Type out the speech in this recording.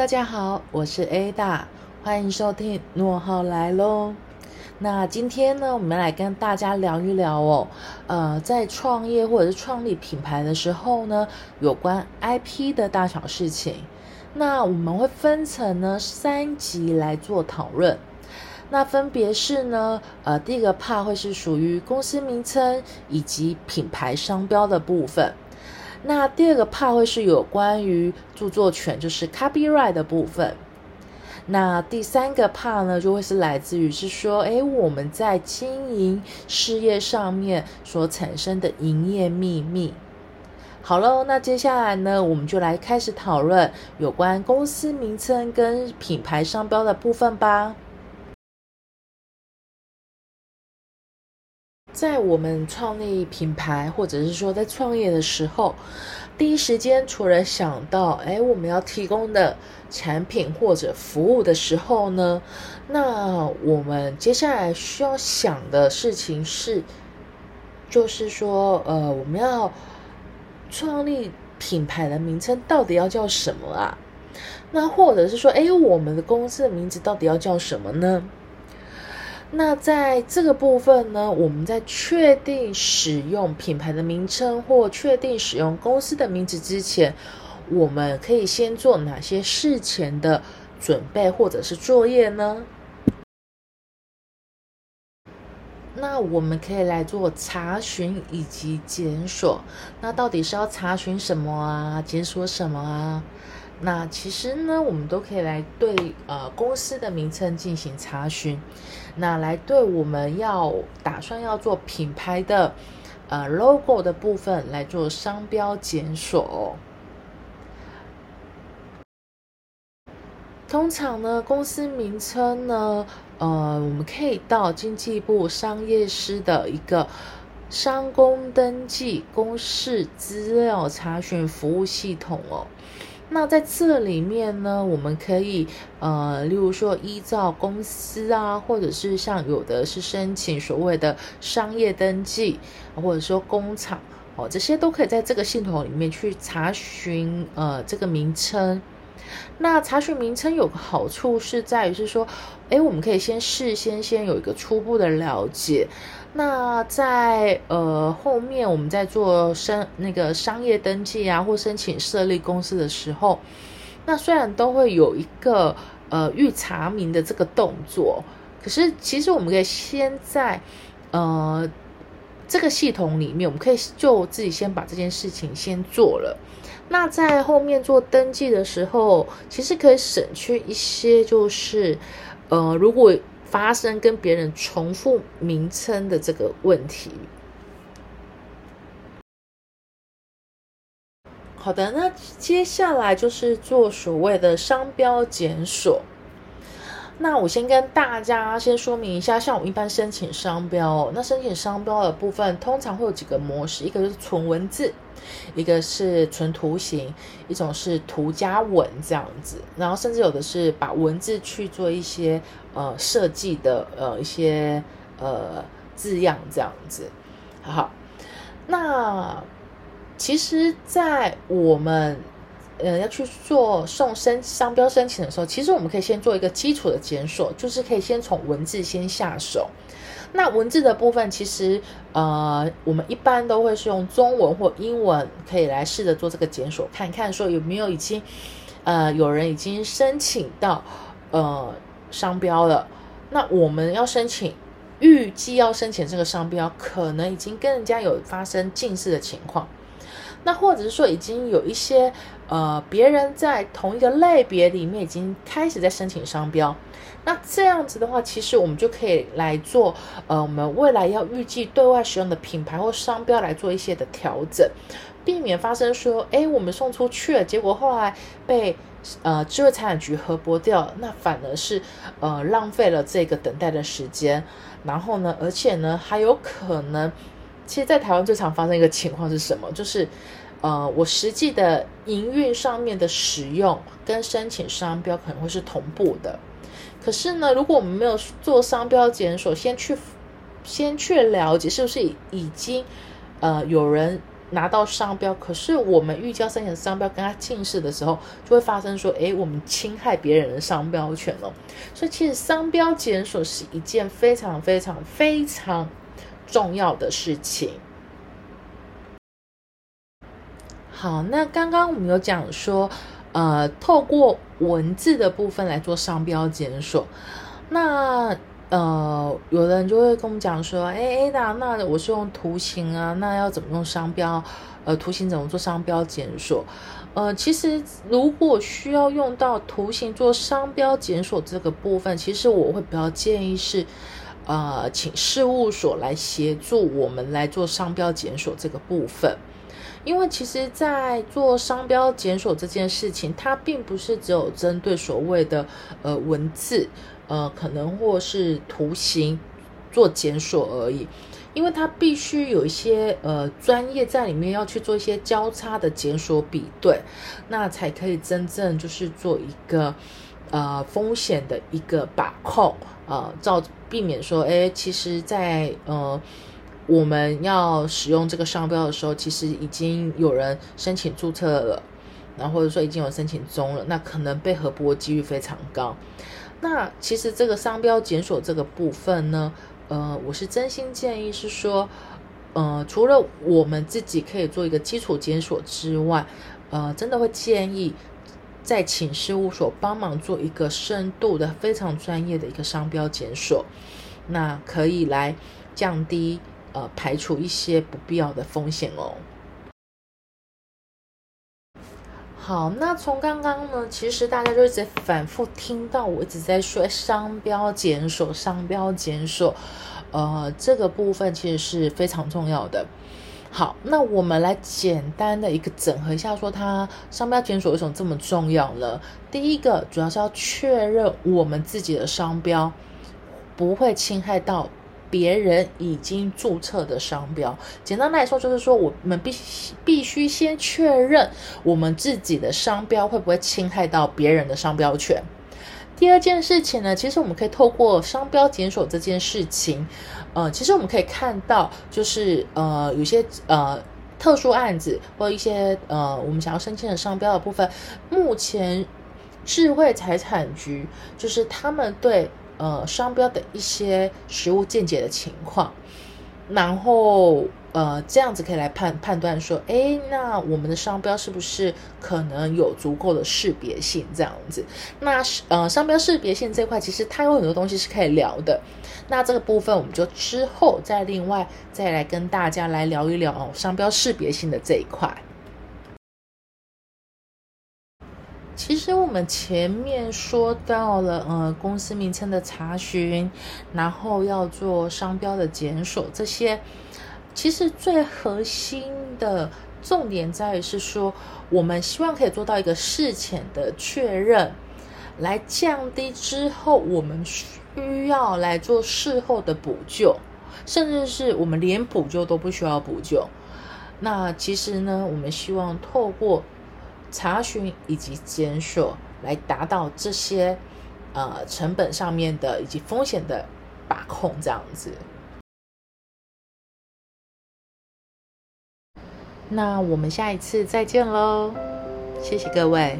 大家好，我是 Ada，欢迎收听诺浩来喽。那今天呢，我们来跟大家聊一聊哦，呃，在创业或者是创立品牌的时候呢，有关 IP 的大小事情。那我们会分成呢三集来做讨论。那分别是呢，呃，第一个 part 会是属于公司名称以及品牌商标的部分。那第二个 part 会是有关于著作权，就是 copyright 的部分。那第三个 part 呢，就会是来自于是说，诶，我们在经营事业上面所产生的营业秘密。好喽，那接下来呢，我们就来开始讨论有关公司名称跟品牌商标的部分吧。在我们创立品牌，或者是说在创业的时候，第一时间除了想到，哎，我们要提供的产品或者服务的时候呢，那我们接下来需要想的事情是，就是说，呃，我们要创立品牌的名称到底要叫什么啊？那或者是说，哎，我们的公司的名字到底要叫什么呢？那在这个部分呢，我们在确定使用品牌的名称或确定使用公司的名字之前，我们可以先做哪些事前的准备或者是作业呢？那我们可以来做查询以及检索。那到底是要查询什么啊？检索什么啊？那其实呢，我们都可以来对呃公司的名称进行查询，那来对我们要打算要做品牌的呃 logo 的部分来做商标检索。通常呢，公司名称呢，呃，我们可以到经济部商业司的一个商工登记公示资料查询服务系统哦。那在这里面呢，我们可以呃，例如说依照公司啊，或者是像有的是申请所谓的商业登记，或者说工厂哦，这些都可以在这个系统里面去查询呃这个名称。那查询名称有个好处是在于是说，哎，我们可以先事先先有一个初步的了解。那在呃后面我们在做申那个商业登记啊，或申请设立公司的时候，那虽然都会有一个呃预查明的这个动作，可是其实我们可以先在呃这个系统里面，我们可以就自己先把这件事情先做了。那在后面做登记的时候，其实可以省去一些，就是呃如果。发生跟别人重复名称的这个问题。好的，那接下来就是做所谓的商标检索。那我先跟大家先说明一下，像我一般申请商标，那申请商标的部分通常会有几个模式，一个就是纯文字，一个是纯图形，一种是图加文这样子，然后甚至有的是把文字去做一些呃设计的呃一些呃字样这样子。好，那其实，在我们呃，要去做送申商标申请的时候，其实我们可以先做一个基础的检索，就是可以先从文字先下手。那文字的部分，其实呃，我们一般都会是用中文或英文，可以来试着做这个检索，看看说有没有已经呃有人已经申请到呃商标了。那我们要申请，预计要申请这个商标，可能已经跟人家有发生近似的情况。那或者是说，已经有一些呃别人在同一个类别里面已经开始在申请商标，那这样子的话，其实我们就可以来做呃我们未来要预计对外使用的品牌或商标来做一些的调整，避免发生说，哎，我们送出去了，结果后来被呃智慧财产局核拨掉，那反而是呃浪费了这个等待的时间，然后呢，而且呢还有可能。其实，在台湾最常发生一个情况是什么？就是，呃，我实际的营运上面的使用跟申请商标可能会是同步的。可是呢，如果我们没有做商标检索，先去先去了解是不是已经呃有人拿到商标，可是我们预交申请商标跟他近视的时候，就会发生说，诶，我们侵害别人的商标权了。所以其实商标检索是一件非常非常非常重要的事情。好，那刚刚我们有讲说，呃，透过文字的部分来做商标检索，那。呃，有的人就会跟我们讲说，哎哎那那我是用图形啊，那要怎么用商标？呃，图形怎么做商标检索？呃，其实如果需要用到图形做商标检索这个部分，其实我会比较建议是，呃，请事务所来协助我们来做商标检索这个部分，因为其实，在做商标检索这件事情，它并不是只有针对所谓的呃文字。呃，可能或是图形做检索而已，因为它必须有一些呃专业在里面要去做一些交叉的检索比对，那才可以真正就是做一个呃风险的一个把控呃，照避免说，哎，其实，在呃我们要使用这个商标的时候，其实已经有人申请注册了，然后或者说已经有申请中了，那可能被核播几率非常高。那其实这个商标检索这个部分呢，呃，我是真心建议是说，呃，除了我们自己可以做一个基础检索之外，呃，真的会建议再请事务所帮忙做一个深度的、非常专业的一个商标检索，那可以来降低呃排除一些不必要的风险哦。好，那从刚刚呢，其实大家就一直反复听到我一直在说商标检索，商标检索，呃，这个部分其实是非常重要的。好，那我们来简单的一个整合一下，说它商标检索为什么这么重要呢？第一个，主要是要确认我们自己的商标不会侵害到。别人已经注册的商标，简单来说就是说，我们必必须先确认我们自己的商标会不会侵害到别人的商标权。第二件事情呢，其实我们可以透过商标检索这件事情，呃，其实我们可以看到，就是呃，有些呃特殊案子或一些呃我们想要申请的商标的部分，目前智慧财产局就是他们对。呃，商标的一些实物见解的情况，然后呃，这样子可以来判判断说，哎，那我们的商标是不是可能有足够的识别性？这样子，那呃，商标识别性这块其实它有很多东西是可以聊的。那这个部分我们就之后再另外再来跟大家来聊一聊哦，商标识别性的这一块。其实我们前面说到了，呃，公司名称的查询，然后要做商标的检索，这些其实最核心的重点在于是说，我们希望可以做到一个事前的确认，来降低之后我们需要来做事后的补救，甚至是我们连补救都不需要补救。那其实呢，我们希望透过。查询以及检索，来达到这些呃成本上面的以及风险的把控，这样子。那我们下一次再见喽，谢谢各位。